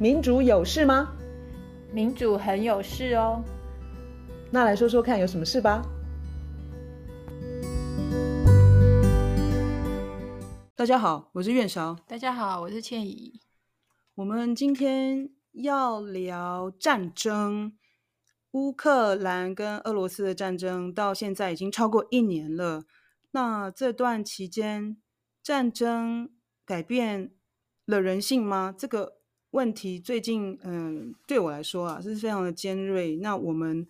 民主有事吗？民主很有事哦。那来说说看，有什么事吧？大家好，我是苑韶。大家好，我是倩怡。我们今天要聊战争，乌克兰跟俄罗斯的战争到现在已经超过一年了。那这段期间，战争改变了人性吗？这个问题最近，嗯，对我来说啊，是非常的尖锐。那我们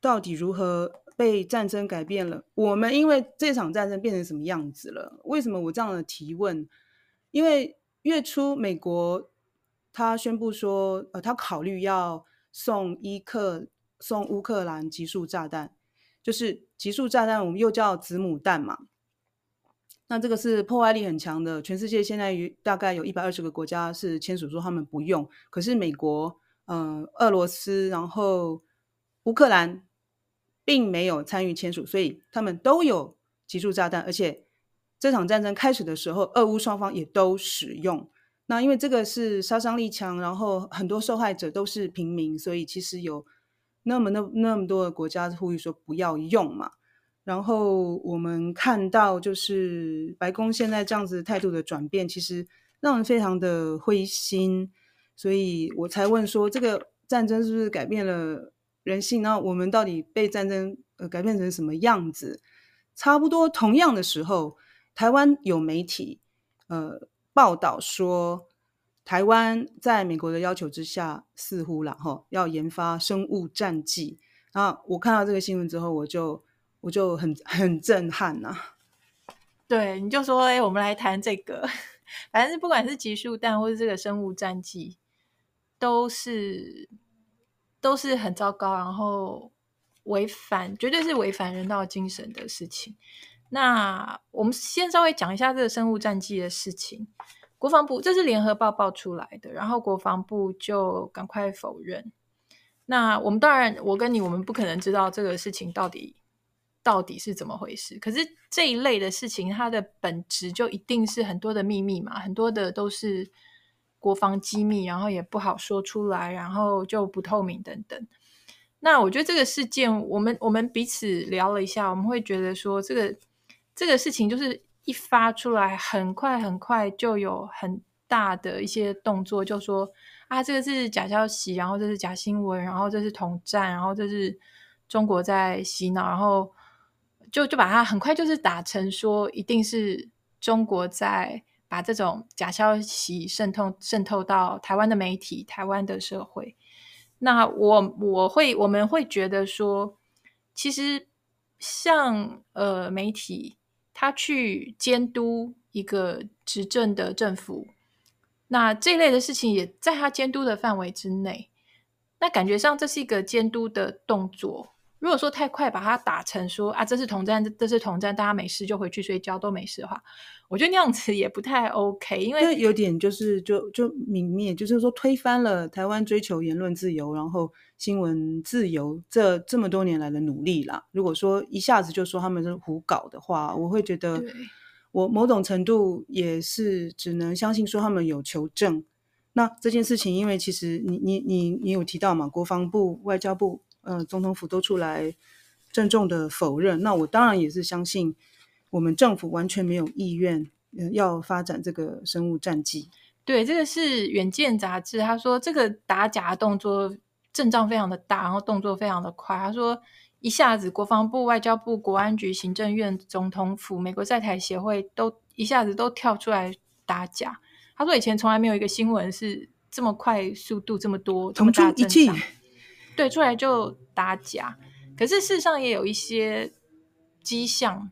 到底如何被战争改变了？我们因为这场战争变成什么样子了？为什么我这样的提问？因为月初美国他宣布说，呃，他考虑要送伊克送乌克兰极速炸弹，就是极速炸弹，我们又叫子母弹嘛。那这个是破坏力很强的，全世界现在于大概有一百二十个国家是签署说他们不用，可是美国、嗯、俄罗斯，然后乌克兰并没有参与签署，所以他们都有集束炸弹，而且这场战争开始的时候，俄乌双方也都使用。那因为这个是杀伤力强，然后很多受害者都是平民，所以其实有那么那那么多的国家呼吁说不要用嘛。然后我们看到，就是白宫现在这样子态度的转变，其实让人非常的灰心，所以我才问说，这个战争是不是改变了人性？然后我们到底被战争呃改变成什么样子？差不多同样的时候，台湾有媒体呃报道说，台湾在美国的要求之下，似乎然后要研发生物战剂。然后我看到这个新闻之后，我就。我就很很震撼呐、啊，对，你就说，哎，我们来谈这个，反正不管是集束弹或是这个生物战剂，都是都是很糟糕，然后违反，绝对是违反人道精神的事情。那我们先稍微讲一下这个生物战剂的事情。国防部这是联合报报出来的，然后国防部就赶快否认。那我们当然，我跟你，我们不可能知道这个事情到底。到底是怎么回事？可是这一类的事情，它的本质就一定是很多的秘密嘛，很多的都是国防机密，然后也不好说出来，然后就不透明等等。那我觉得这个事件，我们我们彼此聊了一下，我们会觉得说，这个这个事情就是一发出来，很快很快就有很大的一些动作，就说啊，这个是假消息，然后这是假新闻，然后这是统战，然后这是中国在洗脑，然后。就就把它很快就是打成说，一定是中国在把这种假消息渗透渗透到台湾的媒体、台湾的社会。那我我会我们会觉得说，其实像呃媒体，他去监督一个执政的政府，那这类的事情也在他监督的范围之内。那感觉上这是一个监督的动作。如果说太快把它打成说啊，这是同战，这是同战，大家没事就回去睡觉都没事的话，我觉得那样子也不太 OK，因为有点就是就就泯灭，就是说推翻了台湾追求言论自由，然后新闻自由这这么多年来的努力啦。如果说一下子就说他们是胡搞的话，我会觉得我某种程度也是只能相信说他们有求证。那这件事情，因为其实你你你你有提到嘛，国防部、外交部。呃，总统府都出来郑重的否认。那我当然也是相信，我们政府完全没有意愿，呃，要发展这个生物战剂。对，这个是《远见》杂志，他说这个打假动作阵仗非常的大，然后动作非常的快。他说一下子国防部、外交部、国安局、行政院、总统府、美国在台协会都一下子都跳出来打假。他说以前从来没有一个新闻是这么快速度这么多，这么大阵仗。对，出来就打假，可是事实上也有一些迹象，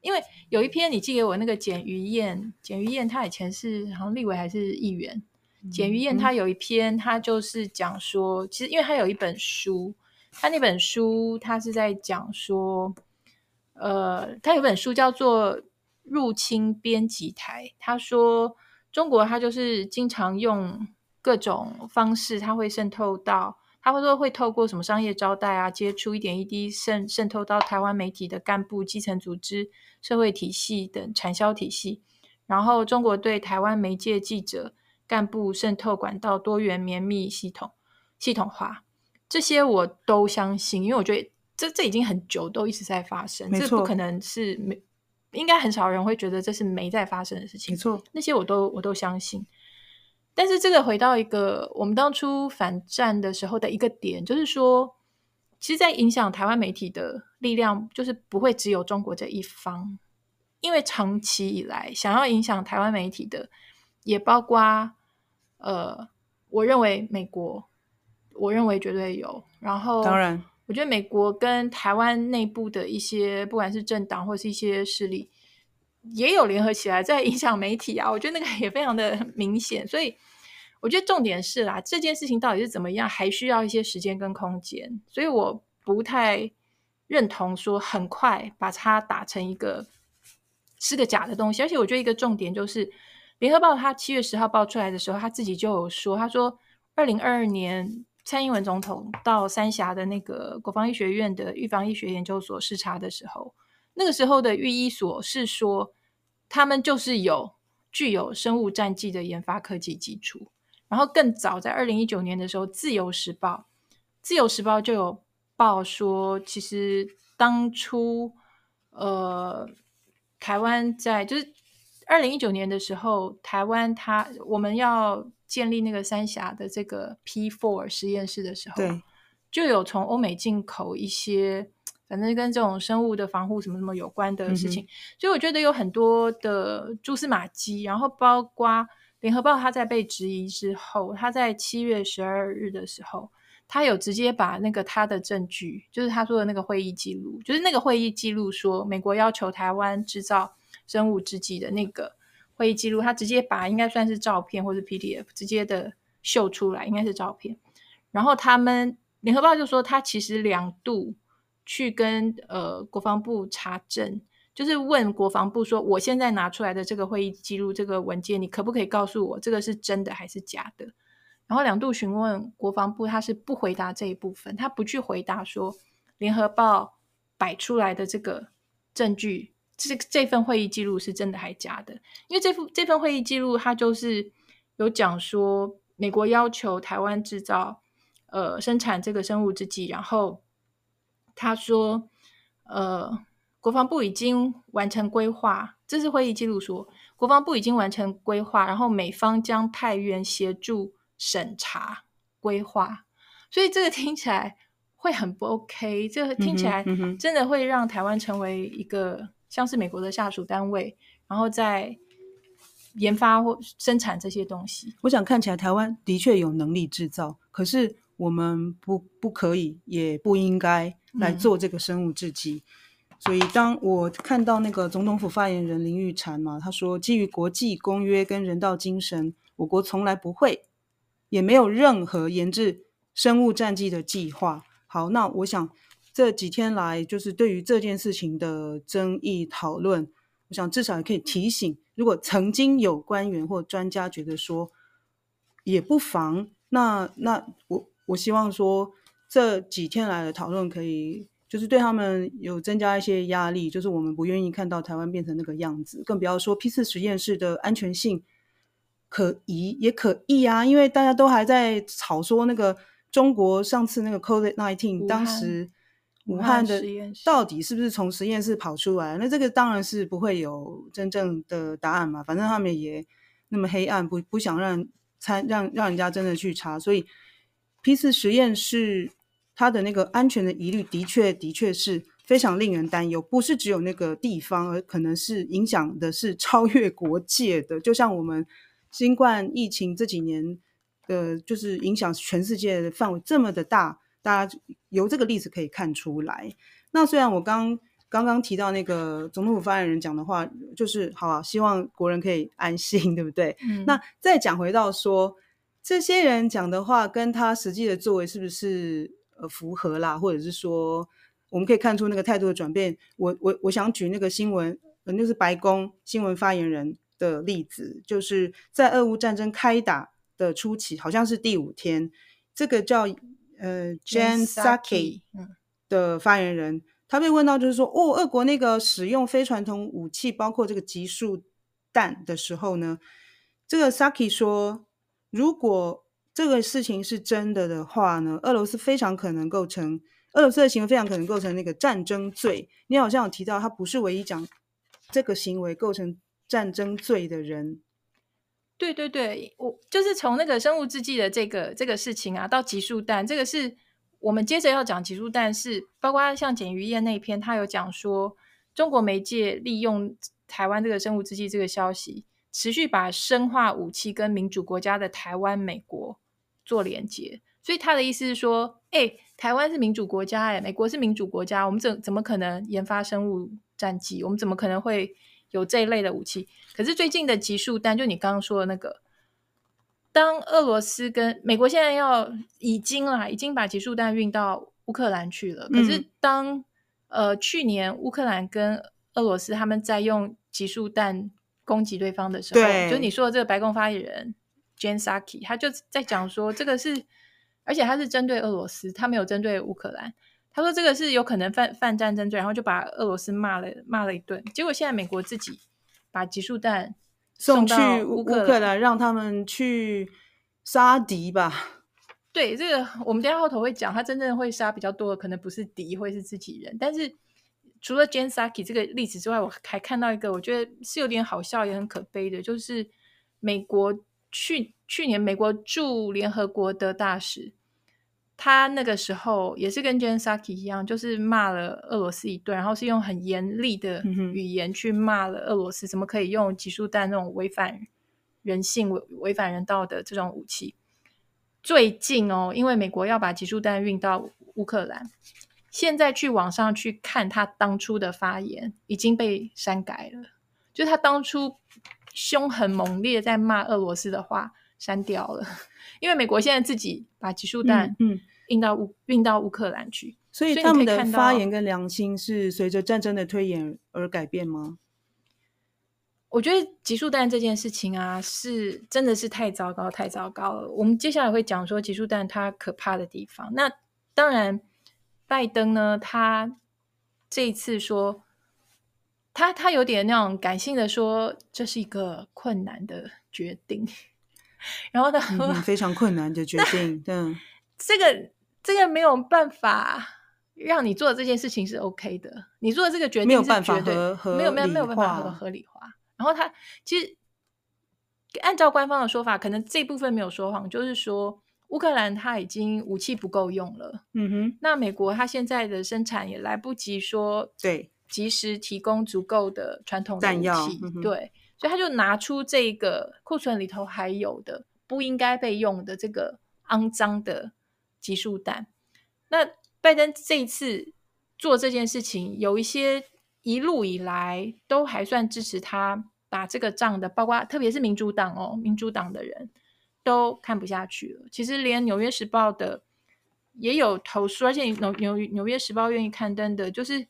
因为有一篇你寄给我那个简于燕，简于燕她以前是好像立委还是议员，嗯、简于燕她有一篇，她就是讲说，其实因为她有一本书，她那本书她是在讲说，呃，她有本书叫做《入侵编辑台》，她说中国他就是经常用各种方式，它会渗透到。他会说会透过什么商业招待啊，接触一点一滴渗渗透到台湾媒体的干部、基层组织、社会体系等产销体系，然后中国对台湾媒介记者干部渗透管道多元绵密系统系统化，这些我都相信，因为我觉得这这已经很久都一直在发生，这不可能是没，应该很少人会觉得这是没在发生的事情，没错，那些我都我都相信。但是这个回到一个我们当初反战的时候的一个点，就是说，其实，在影响台湾媒体的力量，就是不会只有中国这一方，因为长期以来想要影响台湾媒体的，也包括呃，我认为美国，我认为绝对有。然后，当然，我觉得美国跟台湾内部的一些，不管是政党或是一些势力。也有联合起来在影响媒体啊，我觉得那个也非常的明显，所以我觉得重点是啦，这件事情到底是怎么样，还需要一些时间跟空间，所以我不太认同说很快把它打成一个是个假的东西，而且我觉得一个重点就是，联合报他七月十号报出来的时候，他自己就有说，他说二零二二年蔡英文总统到三峡的那个国防医学院的预防医学研究所视察的时候。那个时候的御医所是说，他们就是有具有生物战剂的研发科技基础。然后更早在二零一九年的时候，《自由时报》《自由时报》就有报说，其实当初呃，台湾在就是二零一九年的时候，台湾它我们要建立那个三峡的这个 P four 实验室的时候，就有从欧美进口一些。反正跟这种生物的防护什么什么有关的事情，嗯、所以我觉得有很多的蛛丝马迹。然后包括联合报，他在被质疑之后，他在七月十二日的时候，他有直接把那个他的证据，就是他说的那个会议记录，就是那个会议记录说美国要求台湾制造生物制剂的那个会议记录，他直接把应该算是照片或者 PDF 直接的秀出来，应该是照片。然后他们联合报就说，他其实两度。去跟呃国防部查证，就是问国防部说，我现在拿出来的这个会议记录这个文件，你可不可以告诉我这个是真的还是假的？然后两度询问国防部，他是不回答这一部分，他不去回答说联合报摆出来的这个证据，这这份会议记录是真的还是假的？因为这份这份会议记录，它就是有讲说美国要求台湾制造呃生产这个生物制剂，然后。他说：“呃，国防部已经完成规划，这是会议记录说，国防部已经完成规划，然后美方将派员协助审查规划。所以这个听起来会很不 OK，这个听起来真的会让台湾成为一个像是美国的下属单位，然后在研发或生产这些东西。我想看起来台湾的确有能力制造，可是我们不不可以，也不应该。”来做这个生物制剂，嗯，所以当我看到那个总统府发言人林玉婵嘛，他说基于国际公约跟人道精神，我国从来不会，也没有任何研制生物战剂的计划。好，那我想这几天来就是对于这件事情的争议讨论，我想至少也可以提醒，如果曾经有官员或专家觉得说也不妨，那那我我希望说。这几天来的讨论可以，就是对他们有增加一些压力，就是我们不愿意看到台湾变成那个样子，更不要说批次实验室的安全性可疑也可疑啊，因为大家都还在吵说那个中国上次那个 COVID nineteen 当时武汉的到底是不是从实验室跑出来？那这个当然是不会有真正的答案嘛，反正他们也那么黑暗，不不想让参让让人家真的去查，所以 P 四实验室。它的那个安全的疑虑的确的确是非常令人担忧，不是只有那个地方，而可能是影响的是超越国界的。就像我们新冠疫情这几年的，就是影响全世界的范围这么的大，大家由这个例子可以看出来。那虽然我刚刚刚提到那个总统府发言人讲的话，就是好啊，希望国人可以安心，对不对？嗯。那再讲回到说，这些人讲的话跟他实际的作为是不是？呃，符合啦，或者是说，我们可以看出那个态度的转变。我我我想举那个新闻，呃，就是白宫新闻发言人的例子，就是在俄乌战争开打的初期，好像是第五天，这个叫呃 Jen Psaki 的发言人，他被问到就是说，哦，俄国那个使用非传统武器，包括这个集束弹的时候呢，这个 Psaki 说，如果这个事情是真的的话呢，俄罗斯非常可能构成俄罗斯的行为非常可能构成那个战争罪。你好像有提到，他不是唯一讲这个行为构成战争罪的人。对对对，我就是从那个生物制剂的这个这个事情啊，到集束弹，这个是我们接着要讲集束弹，是包括像简于燕那篇，他有讲说中国媒介利用台湾这个生物制剂这个消息，持续把生化武器跟民主国家的台湾、美国做连接，所以他的意思是说，哎，台湾是民主国家，哎，美国是民主国家，我们怎怎么可能研发生物战剂？我们怎么可能会有这一类的武器？可是最近的集束弹，就你刚刚说的那个，当俄罗斯跟美国现在要已经啦，已经把集束弹运到乌克兰去了。可是当呃去年乌克兰跟俄罗斯他们在用集束弹攻击对方的时候，对就你说的这个白宫发言人。Jen Psaki，他就在讲说，这个是，而且他是针对俄罗斯，他没有针对乌克兰。他说这个是有可能犯犯战争罪，然后就把俄罗斯骂了骂了一顿。结果现在美国自己把集束弹送去乌克兰，克兰让他们去杀敌吧。对，这个我们等下后头会讲，他真正会杀比较多的，可能不是敌，会是自己人。但是除了 Jen Psaki 这个例子之外，我还看到一个，我觉得是有点好笑，也很可悲的，就是美国。去去年，美国驻联合国的大使，他那个时候也是跟 Jen Psaki 一样，就是骂了俄罗斯一顿，然后是用很严厉的语言去骂了俄罗斯，怎么可以用集束弹那种违反人性、违违反人道的这种武器？最近哦，因为美国要把集束弹运到乌克兰，现在去网上去看他当初的发言，已经被删改了，就他当初。凶狠猛烈在骂俄罗斯的话删掉了，因为美国现在自己把集束弹嗯运到乌运到乌克兰去，所以他们的发言跟良心是随着战争的推演而改变吗？我觉得集束弹这件事情啊，是真的是太糟糕太糟糕了。我们接下来会讲说集束弹它可怕的地方。那当然，拜登呢，他这一次说。他他有点那种感性的说，这是一个困难的决定，然后他说、嗯、非常困难的决定，对，这个这个没有办法让你做的这件事情是 OK 的，你做的这个决定没有办法和没有没有没有办法合合理化。然后他其实按照官方的说法，可能这部分没有说谎，就是说乌克兰他已经武器不够用了，嗯哼，那美国他现在的生产也来不及说对。及时提供足够的传统的武器，弹药，嗯、对，所以他就拿出这个库存里头还有的不应该被用的这个肮脏的集束弹。那拜登这一次做这件事情，有一些一路以来都还算支持他打这个仗的，包括特别是民主党哦，民主党的人都看不下去了。其实连《纽约时报》的也有投诉，而且纽纽《纽约时报》愿意刊登的，就是。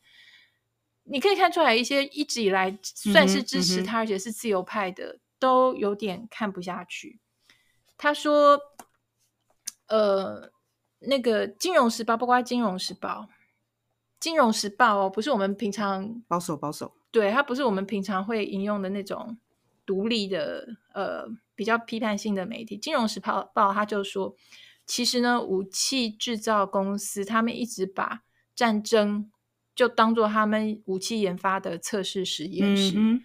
你可以看出来，一些一直以来算是支持他，而且是自由派的，都有点看不下去。他说：“呃，那个《金融时报》，包括《金融时报》，《金融时报》哦，不是我们平常保守保守，对，它不是我们平常会引用的那种独立的呃比较批判性的媒体。《金融时报》报他就说，其实呢，武器制造公司他们一直把战争。就当做他们武器研发的测试实验室，嗯、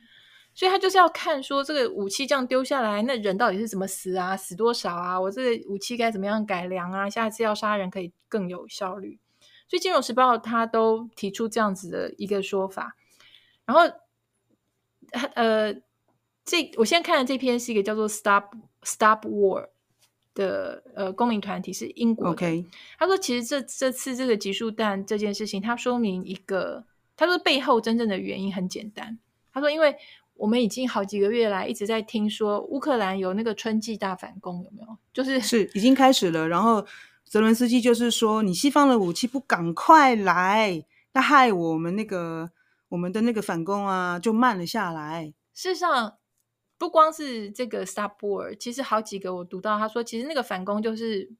所以他就是要看说这个武器这样丢下来，那人到底是怎么死啊？死多少啊？我这个武器该怎么样改良啊？下一次要杀人可以更有效率。所以《金融时报》他都提出这样子的一个说法。然后，呃，这我现在看的这篇是一个叫做 “Stop Stop War”。的呃，公民团体是英国的。Okay. 他说，其实这这次这个集束弹这件事情，他说明一个，他说背后真正的原因很简单。他说，因为我们已经好几个月来一直在听说乌克兰有那个春季大反攻，有没有？就是是已经开始了。然后泽伦斯基就是说，你西方的武器不赶快来，那害我们那个我们的那个反攻啊，就慢了下来。事实上。不光是这个 Stop War，其实好几个我读到，他说其实那个反攻就是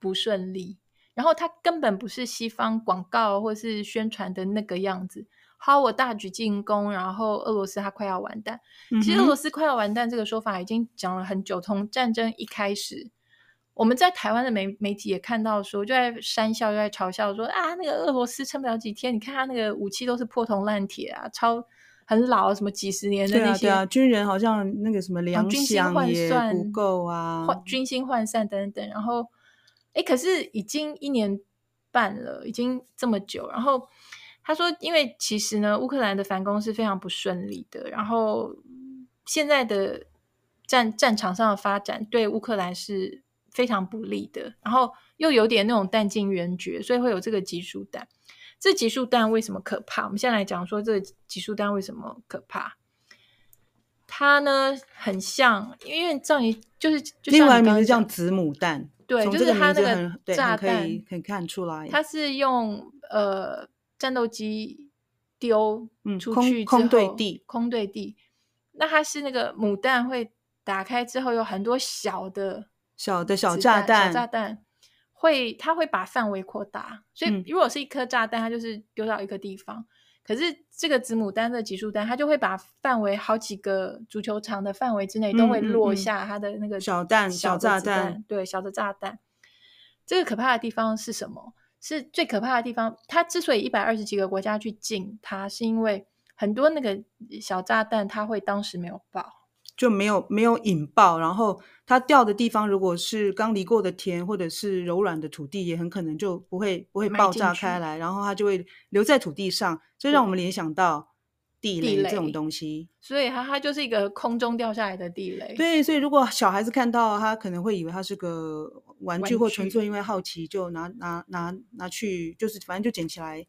不顺利，然后他根本不是西方广告或是宣传的那个样子。好，我大举进攻，然后俄罗斯它快要完蛋。嗯。其实俄罗斯快要完蛋这个说法已经讲了很久，从战争一开始，我们在台湾的媒媒体也看到说，就在讪笑，就在嘲笑说啊，那个俄罗斯撑不了几天，你看他那个武器都是破铜烂铁啊，超很老，什么几十年的那些，对啊，对啊，军人好像那个什么粮饷也不够啊，换军心涣散等等，然后。哎，可是已经一年半了，已经这么久。然后他说，因为其实呢，乌克兰的反攻是非常不顺利的。然后现在的战战场上的发展对乌克兰是非常不利的。然后又有点那种弹尽援绝，所以会有这个集束弹。这集束弹为什么可怕？我们现在来讲说这个集束弹为什么可怕。它呢很像，因为这样就是就像另外名字叫子母弹。对，就是它那个炸弹可以可以看出来，它是用呃战斗机丢出去之后，嗯、空空对地，空对地。那它是那个母弹会打开之后有很多小的小的小炸弹，小炸弹会它会把范围扩大，所以如果是一颗炸弹，它就是丢到一个地方。嗯可是这个子母弹的集束弹，它就会把范围好几个足球场的范围之内都会落下它的那个小弹、小炸弹，对，小的炸弹。这个可怕的地方是什么？是最可怕的地方。它之所以一百二十几个国家去禁它，是因为很多那个小炸弹它会当时没有爆。就没有没有引爆，然后它掉的地方如果是刚犁过的田或者是柔软的土地，也很可能就不会不会爆炸开来，然后它就会留在土地上，这让我们联想到地雷这种东西。所以它它就是一个空中掉下来的地雷。对，所以如果小孩子看到，他可能会以为它是个玩具，或纯粹因为好奇就拿拿拿拿去，就是反正就捡起来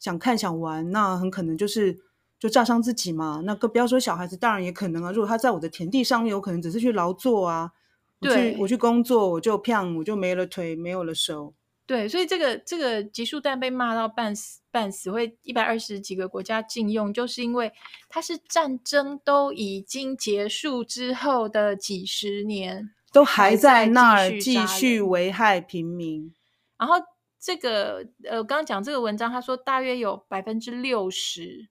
想看想玩，那很可能就是。就炸伤自己嘛？那个不要说小孩子，当然也可能啊。如果他在我的田地上面，有可能只是去劳作啊。对，我去，我去工作，我就啪，我就没了腿，没有了手。对，所以这个这个集束弹被骂到半死半死，会一百二十几个国家禁用，就是因为它是战争都已经结束之后的几十年，都还在那儿继续危害平民。然后这个呃，我刚刚讲这个文章，他说大约有百分之六十。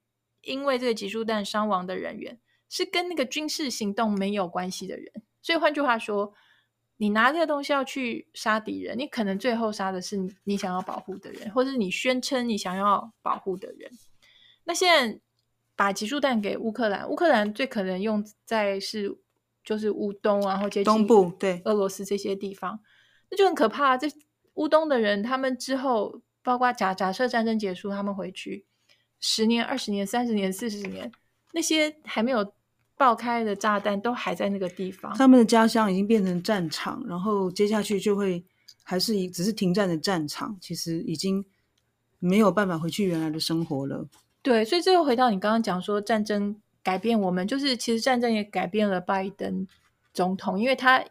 因为这个集束弹伤亡的人员是跟那个军事行动没有关系的人，所以换句话说，你拿这个东西要去杀敌人，你可能最后杀的是你想要保护的人，或者是你宣称你想要保护的人。那现在把集束弹给乌克兰，乌克兰最可能用在是就是乌东，然后接近东部，对俄罗斯这些地方，那就很可怕。这乌东的人，他们之后包括假假设战争结束，他们回去。十年、二十年、三十年、四十年，那些还没有爆开的炸弹都还在那个地方。他们的家乡已经变成战场，然后接下去就会还是一只是停战的战场，其实已经没有办法回去原来的生活了。对，所以最后回到你刚刚讲说，战争改变我们，就是其实战争也改变了拜登总统，因为他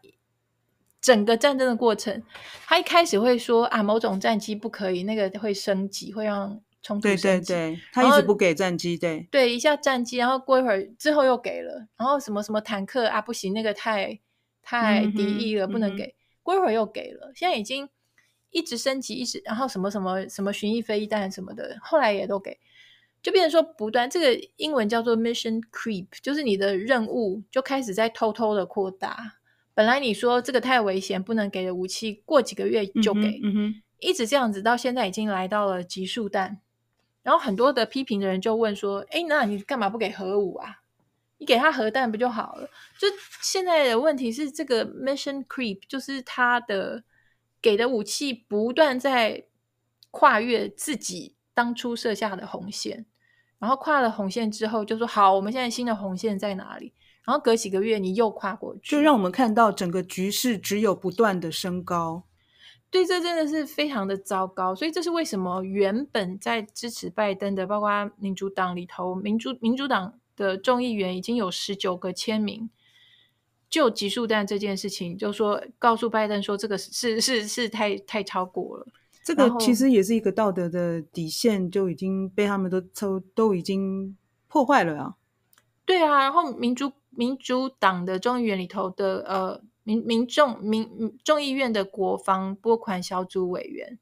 整个战争的过程，他一开始会说啊，某种战机不可以，那个会升级，会让。对对对，他一直不给战机，对对，一下战机，然后过一会儿之后又给了，然后什么什么坦克啊，不行，那个太太敌意了，嗯、不能给。嗯、过一会儿又给了，现在已经一直升级，一直然后什么什么什么巡弋飞弹什么的，后来也都给，就变成说不断，这个英文叫做 mission creep，就是你的任务就开始在偷偷的扩大。本来你说这个太危险，不能给的武器，过几个月就给，一直这样子，到现在已经来到了集束弹。然后很多的批评的人就问说：“哎，那你干嘛不给核武啊？你给他核弹不就好了？”就现在的问题是，这个 mission creep 就是他的给的武器不断在跨越自己当初设下的红线，然后跨了红线之后就说：“好，我们现在新的红线在哪里？”然后隔几个月你又跨过去，就让我们看到整个局势只有不断的升高。对，这真的是非常的糟糕，所以这是为什么原本在支持拜登的，包括民主党里头，民主民主党的众议员已经有十九个签名，就集束弹这件事情，就说告诉拜登说这个是是是，是太太超过了，这个其实也是一个道德的底线，就已经被他们都都都已经破坏了啊。对啊，然后民主民主党的众议员里头的呃。民民众民众议院的国防拨款小组委员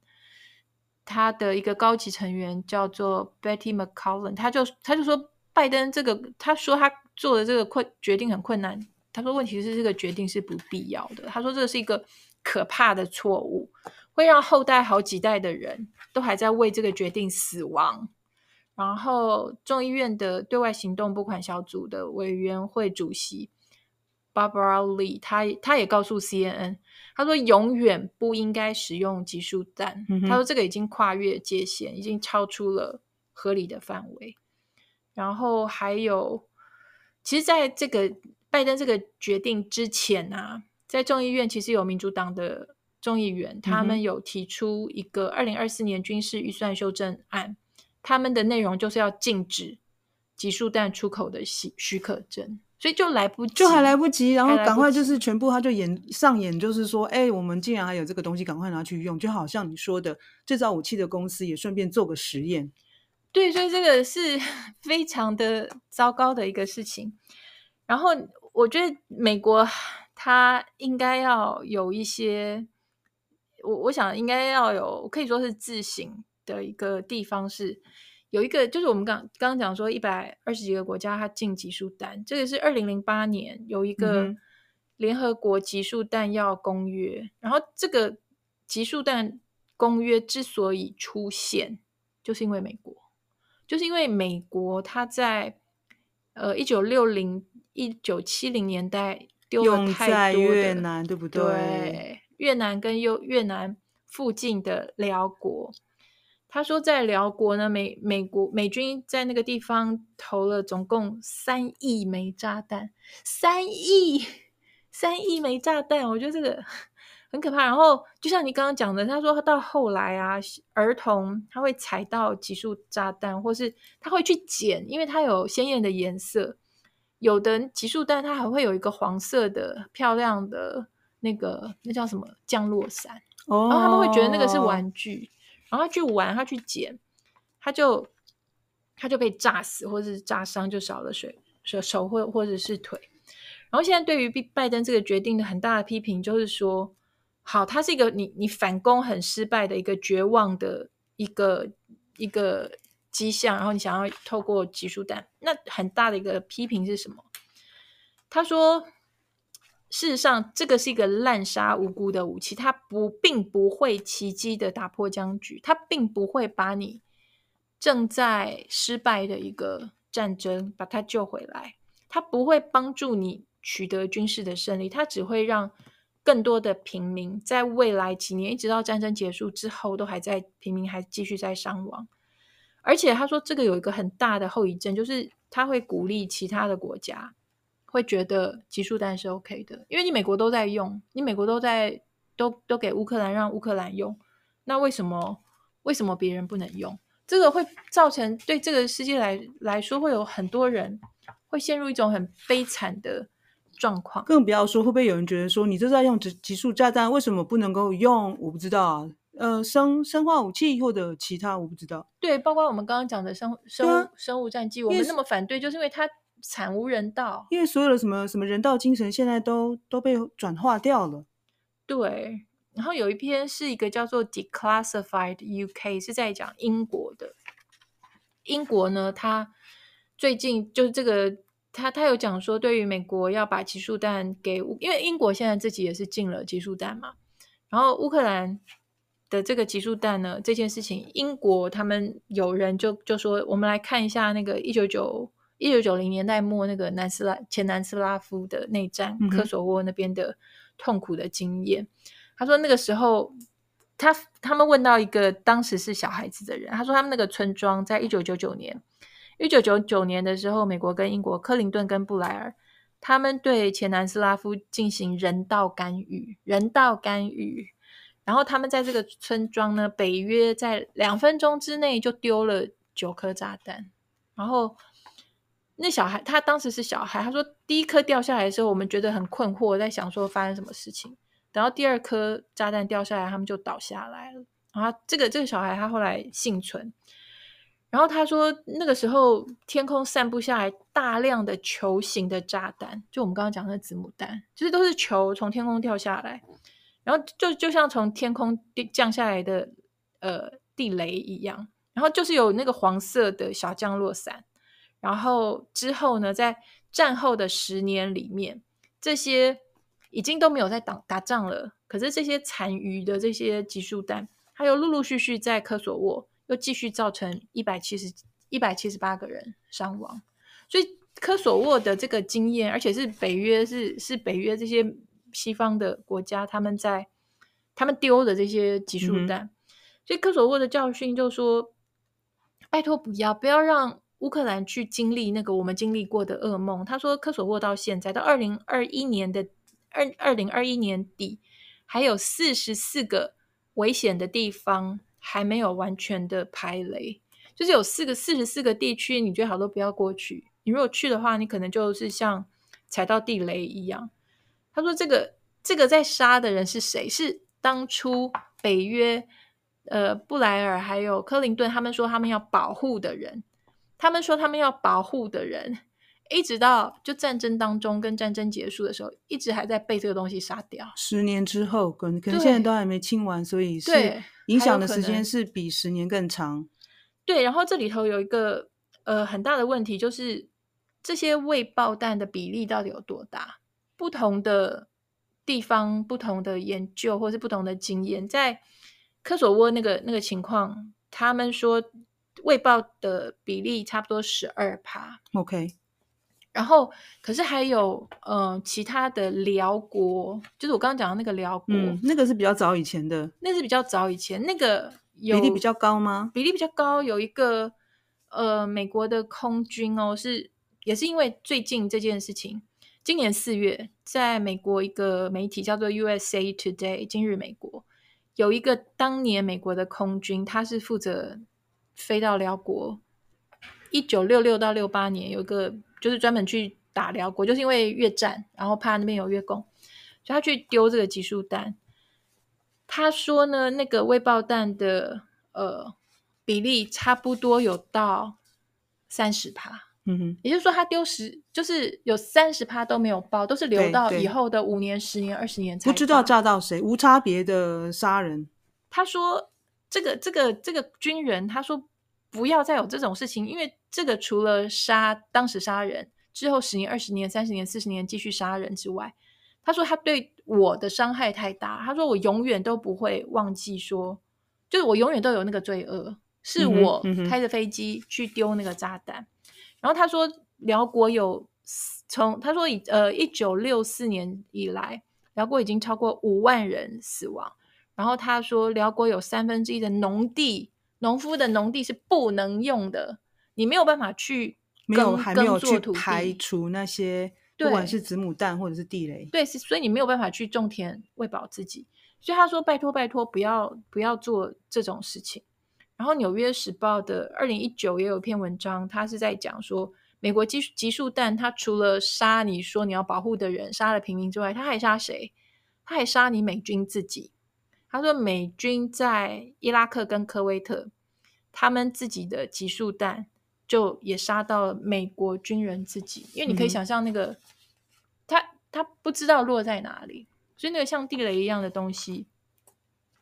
他的一个高级成员叫做 Betty McCollum，他就他就说拜登这个，他说他做的这个困决定很困难。他说问题是这个决定是不必要的。他说这是一个可怕的错误，会让后代好几代的人都还在为这个决定死亡。然后众议院的对外行动拨款小组的委员会主席 Barbara Lee，他他也告诉 CNN，他说永远不应该使用集束弹。嗯、他说这个已经跨越界限，已经超出了合理的范围。然后还有，其实在这个拜登这个决定之前啊，在众议院其实有民主党的众议员，他们有提出一个二零二四年军事预算修正案。他们的内容就是要禁止集束弹出口的许许可证，所以就来不及，就还来不及，然后赶快就是全部他就演上演，就是说，哎，我们竟然还有这个东西，赶快拿去用，就好像你说的，制造武器的公司也顺便做个实验。对，所以这个是 非常的糟糕的一个事情。然后我觉得美国它应该要有一些，我我想应该要有，可以说是自省。的一个地方是有一个，就是我们刚刚讲说一百二十几个国家它禁集束弹，这个是二零零八年有一个联合国集束弹药公约，嗯、然后这个集束弹公约之所以出现，就是因为美国，就是因为美国它在呃一九六零一九七零年代丢了太多的越南，对不对？对，越南跟越越南附近的寮国。他说，在辽国呢，美美国美军在那个地方投了总共三亿枚炸弹，三亿三亿枚炸弹，我觉得这个 很可怕。然后，就像你刚刚讲的，他说到后来啊，儿童他会踩到集束炸弹，或是他会去捡，因为它有鲜艳的颜色。有的集束弹它还会有一个黄色的漂亮的那个那叫什么降落伞，哦，然后他们会觉得那个是玩具。然后他去玩，他去捡，他就他就被炸死，或者是炸伤，就少了水手手或或者是腿。然后现在对于拜登这个决定的很大的批评，就是说，好，他是一个你你反攻很失败的一个绝望的一个一个迹象，然后你想要透过集束弹，那很大的一个批评是什么？他说。事实上，这个是一个滥杀无辜的武器，它不并不会奇迹的打破僵局，它并不会把你正在失败的一个战争把它救回来，它不会帮助你取得军事的胜利，它只会让更多的平民在未来几年，一直到战争结束之后，都还在平民还继续在伤亡。而且他说，这个有一个很大的后遗症，就是他会鼓励其他的国家。会觉得集束弹是 OK 的，因为你美国都在用，你美国都在都都给乌克兰让乌克兰用，那为什么为什么别人不能用？这个会造成对这个世界来来说，会有很多人会陷入一种很悲惨的状况。更不要说会不会有人觉得说，你这是在用集集束炸弹，为什么不能够用？我不知道啊，呃，生生化武器或者其他，我不知道。对，包括我们刚刚讲的生生物、啊、生物战剂，我们那么反对，就是因为它。惨无人道，因为所有的什么什么人道精神现在都都被转化掉了。对，然后有一篇是一个叫做 Declassified UK，是在讲英国的。英国呢，他最近就是这个，他他有讲说，对于美国要把集束弹给，因为英国现在自己也是禁了集束弹嘛。然后乌克兰的这个集束弹呢，这件事情，英国他们有人就就说，我们来看一下那个一九九。一九九零年代末，那个南斯拉前南斯拉夫的内战，嗯、科索沃那边的痛苦的经验。他说那个时候，他他们问到一个当时是小孩子的人，他说他们那个村庄在一九九九年，一九九九年的时候，美国跟英国，克林顿跟布莱尔，他们对前南斯拉夫进行人道干预，人道干预。然后他们在这个村庄呢，北约在两分钟之内就丢了九颗炸弹，然后。那小孩他当时是小孩，他说第一颗掉下来的时候，我们觉得很困惑，在想说发生什么事情。等到第二颗炸弹掉下来，他们就倒下来了。然后这个这个小孩他后来幸存。然后他说那个时候天空散布下来大量的球形的炸弹，就我们刚刚讲的子母弹，其实都是球从天空掉下来，然后就就像从天空降下来的呃地雷一样，然后就是有那个黄色的小降落伞，然后之后呢，在战后的十年里面，这些已经都没有在打打仗了，可是这些残余的这些集束弹，还有陆陆续续在科索沃又继续造成一百七十一百七十八个人伤亡，所以科索沃的这个经验，而且是北约是是北约这些西方的国家他们在他们丢的这些集束弹。嗯所以科索沃的教训就说：“拜托不要，不要让乌克兰去经历那个我们经历过的噩梦。”他说：“科索沃到现在到二零二一年的二二零二一年底，还有四十四个危险的地方还没有完全的排雷，就是有四个四十四个地区，你最好都不要过去。你如果去的话，你可能就是像踩到地雷一样。”他说：“这个这个在杀的人是谁？是当初北约。”呃，布莱尔还有克林顿，他们说他们要保护的人，他们说他们要保护的人，一直到就战争当中跟战争结束的时候，一直还在被这个东西杀掉。十年之后，可能可能现在都还没清完，所以是影响的时间是比十年更长。对，然后这里头有一个呃很大的问题，就是这些未爆弹的比例到底有多大？不同的地方、不同的研究或是不同的经验，在。科索沃那个那个情况，他们说未报的比例差不多十二趴。OK，然后可是还有呃其他的辽国，就是我刚刚讲的那个辽国，嗯，那个是比较早以前的，那是比较早以前那个有比例比较高吗？比例比较高，有一个呃美国的空军哦，是也是因为最近这件事情，今年四月，在美国一个媒体叫做 USA Today 今日美国。有一个当年美国的空军，他是负责飞到辽国。一九六六到六八年，有一个就是专门去打辽国，就是因为越战，然后怕那边有越共，所以他去丢这个集束弹。他说呢，那个未爆弹的呃比例差不多有到三十趴。嗯哼，也就是说，他丢十，就是有三十趴都没有爆，都是留到以后的五年、十年、二十年才不知道炸到谁，无差别的杀人。他说：“这个、这个、这个军人，他说不要再有这种事情，因为这个除了杀当时杀人之后十年、二十年、三十年、四十年继续杀人之外，他说他对我的伤害太大。他说我永远都不会忘记说，就是我永远都有那个罪恶，是我开着飞机去丢那个炸弹。嗯”然后他说，辽国有从他说以呃一九六四年以来，辽国已经超过五万人死亡。然后他说，辽国有三分之一的农地，农夫的农地是不能用的，你没有办法去没有还没有去排除那些不管是子母弹或者是地雷，对，所以你没有办法去种田喂饱自己。所以他说，拜托拜托，不要不要做这种事情。然后《纽约时报》的二零一九也有一篇文章，他是在讲说，美国集集束弹，他除了杀你说你要保护的人，杀了平民之外，他还杀谁？他还杀你美军自己。他说，美军在伊拉克跟科威特，他们自己的集束弹就也杀到了美国军人自己，因为你可以想象那个，嗯、他他不知道落在哪里，所以那个像地雷一样的东西，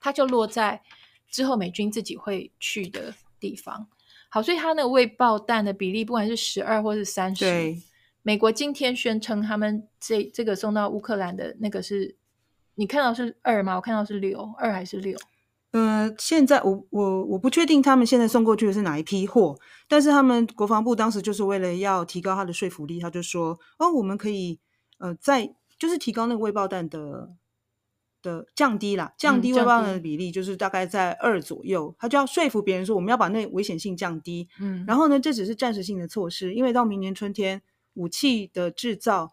他就落在。之后美军自己会去的地方，好，所以他那个未爆弹的比例，不管是十二或是三十，美国今天宣称他们这这个送到乌克兰的那个是，你看到是二吗？我看到是六，二还是六？呃，现在我我我不确定他们现在送过去的是哪一批货，但是他们国防部当时就是为了要提高他的说服力，他就说哦，我们可以呃在就是提高那个未爆弹的。的降低啦，降低未爆弹的比例就是大概在二左右，嗯，他就要说服别人说我们要把那危险性降低。嗯，然后呢，这只是暂时性的措施，因为到明年春天武器的制造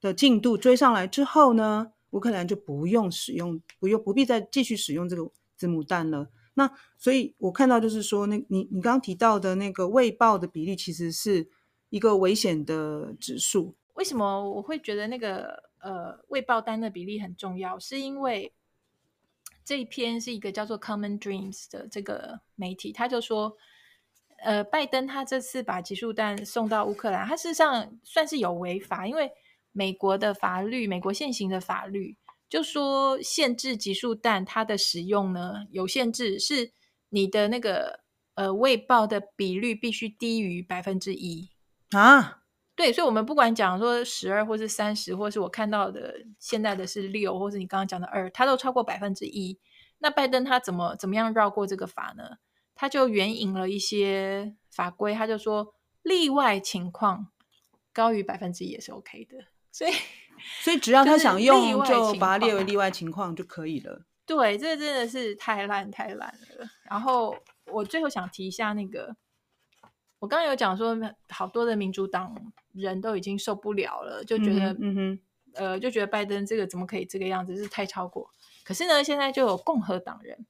的进度追上来之后呢，乌克兰就不用使用，不用不必再继续使用这个子母弹了。那所以我看到就是说，那你你刚刚提到的那个未爆的比例，其实是一个危险的指数。为什么我会觉得那个？呃，未爆弹的比例很重要，是因为这一篇是一个叫做 Common Dreams 的这个媒体，他就说，呃，拜登他这次把集束弹送到乌克兰，他事实上算是有违法，因为美国的法律，美国现行的法律就说限制集束弹它的使用呢有限制，是你的那个呃未报的比率必须低于百分之一啊。对，所以，我们不管讲说十二，或是三十，或是我看到的现在的是六，或是你刚刚讲的二，它都超过百分之一。那拜登他怎么怎么样绕过这个法呢？他就援引了一些法规，他就说例外情况高于百分之一也是 OK 的。所以，所以只要他想用，就把它列为例外情况就可以了。对，这真的是太烂太烂了。然后我最后想提一下那个。我刚刚有讲说，好多的民主党人都已经受不了了，就觉得，嗯哼，呃，就觉得拜登这个怎么可以这个样子，是太超过。可是呢，现在就有共和党人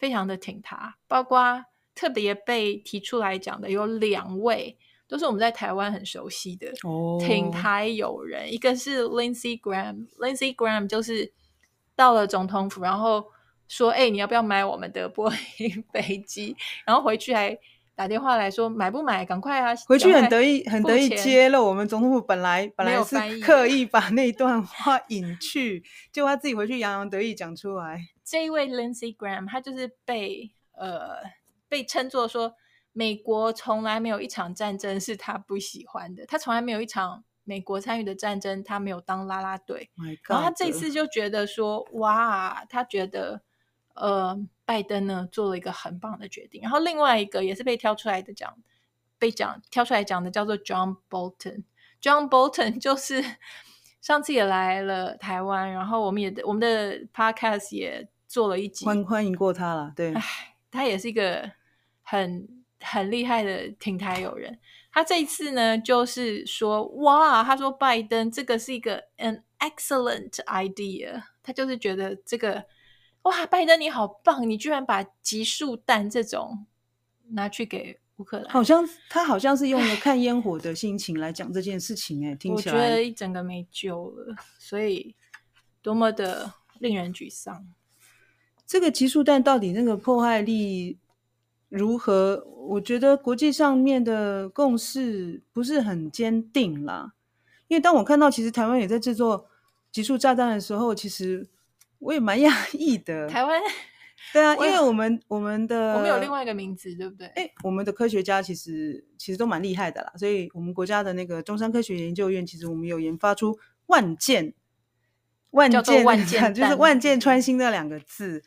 非常的挺他，包括特别被提出来讲的有两位，都是我们在台湾很熟悉的挺台友人，一个是 Lindsey Graham，Lindsey Graham 就是到了总统府，然后说，哎，你要不要买我们的波音飞机？然后回去还。打电话来说买不买？赶快啊！回去很得意，很得意接了。我们总统府本来本来是刻意把那段话隐去，结果他自己回去洋洋得意讲出来。这一位 Lindsey Graham，他就是被呃被称作说，美国从来没有一场战争是他不喜欢的，他从来没有一场美国参与的战争他没有当啦啦队。然后他这次就觉得说，哇，他觉得呃。拜登呢做了一个很棒的决定，然后另外一个也是被挑出来的讲，被讲挑出来讲的叫做 John Bolton。John Bolton 就是上次也来了台湾，然后我们也我们的 Podcast 也做了一集，欢欢迎过他了。对，唉，他也是一个很很厉害的挺台友人。他这一次呢，就是说哇，他说拜登这个是一个 an excellent idea，他就是觉得这个。哇，拜登你好棒！你居然把集束弹这种拿去给乌克兰，好像他好像是用了看烟火的心情来讲这件事情，哎，听起来我觉得一整个没救了，所以多么的令人沮丧。这个集束弹到底那个破坏力如何？我觉得国际上面的共识不是很坚定啦。因为当我看到其实台湾也在制作集束炸弹的时候，其实。我也蛮讶 异的，台湾，对啊，因为我们我们的我们有另外一个名字，对不对？哎，我们的科学家其实其实都蛮厉害的啦，所以我们国家的那个中山科学研究院，其实我们有研发出万箭，万箭万箭 就是万箭穿心那两个字。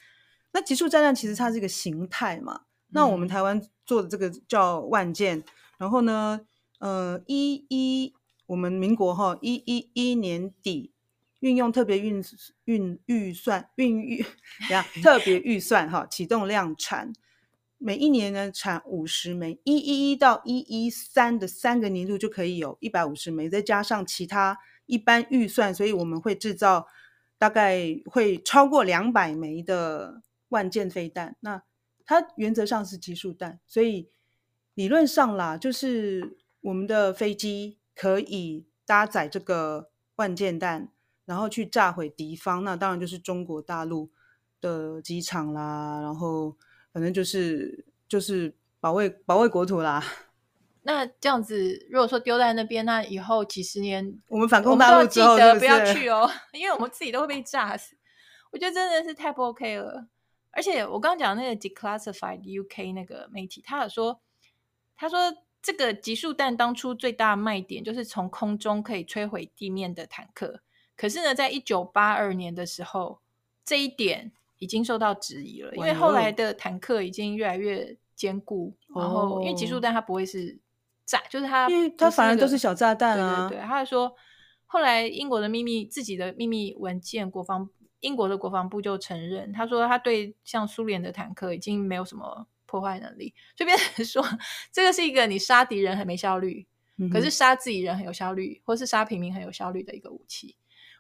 那集束炸弹其实它是一个形态嘛，嗯、那我们台湾做的这个叫万箭，然后呢，呃，一一我们民国哈一一一年底。运用特别运运预算运预呀，特别预算哈，启动量产，每一年呢产五十枚，一一一到一一三的三个年度就可以有一百五十枚，再加上其他一般预算，所以我们会制造大概会超过两百枚的万箭飞弹。那它原则上是集束弹，所以理论上啦，就是我们的飞机可以搭载这个万箭弹。然后去炸毁敌方，那当然就是中国大陆的机场啦。然后反正就是就是保卫保卫国土啦。那这样子，如果说丢在那边，那以后几十年我们反攻大陆之后记得不要去哦，因为我们自己都会被炸死。我觉得真的是太不 OK 了。而且我刚刚讲那个 Declassified UK 那个媒体，他有说，他说这个集束弹当初最大卖点就是从空中可以摧毁地面的坦克。可是呢，在一九八二年的时候，这一点已经受到质疑了，因为后来的坦克已经越来越坚固，然后因为集束弹它不会是炸，就是它，因为它反而都是小炸弹啊。对对对，他说，后来英国的秘密自己的秘密文件，国防英国的国防部就承认，他说他对像苏联的坦克已经没有什么破坏能力，就变成说这个是一个你杀敌人很没效率，嗯、可是杀自己人很有效率，或是杀平民很有效率的一个武器。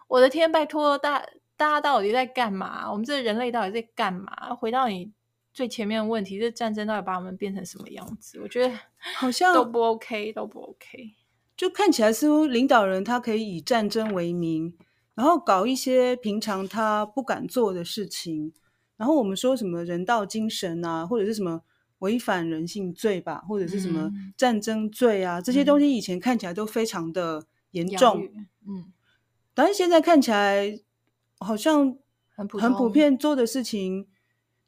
我的天，拜托大大家到底在干嘛？我们这人类到底在干嘛？回到你最前面的问题，这战争到底把我们变成什么样子？我觉得好像都不 OK，都不 OK。就看起来似乎领导人他可以以战争为名，然后搞一些平常他不敢做的事情。然后我们说什么人道精神啊，或者是什么违反人性罪吧，或者是什么战争罪啊，嗯、这些东西以前看起来都非常的严重。嗯。但是现在看起来，好像很普遍做的事情，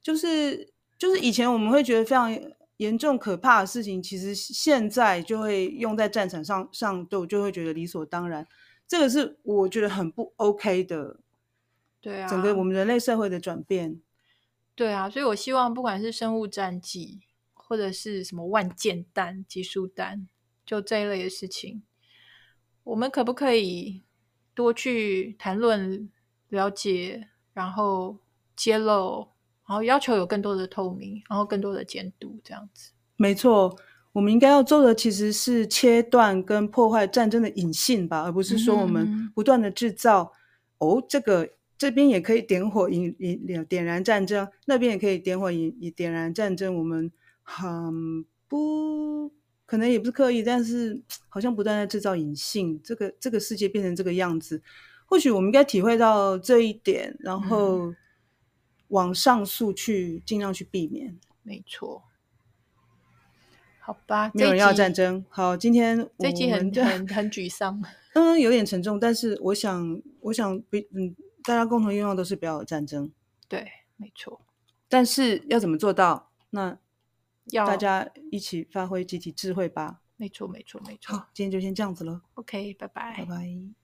就是就是以前我们会觉得非常严重可怕的事情，其实现在就会用在战场上上，都就会觉得理所当然。这个是我觉得很不 OK 的。对啊，整个我们人类社会的转变。对啊，所以我希望不管是生物战剂，或者是什么万箭弹、集束弹，就这一类的事情，我们可不可以多去谈论、了解，然后揭露，然后要求有更多的透明，然后更多的监督，这样子。没错，我们应该要做的其实是切断跟破坏战争的隐性吧，而不是说我们不断的制造、嗯、哦这个。这边也可以点火引引点燃战争，那边也可以点火引引点燃战争。我们很不可能也不是刻意，但是 好像不断在制造隐性。这个这个世界变成这个样子，或许我们应该体会到这一点，然后往上诉去，尽量去避免。没错，好吧，没有人要战争。好，今天我们这集很很很沮丧，嗯，有点沉重，但是我想，我想比嗯。大家共同愿望都是不要有战争，对，没错。但是要怎么做到？那要大家一起发挥集体智慧吧。没错，没错，没错。好，今天就先这样子了。OK，拜拜，拜拜。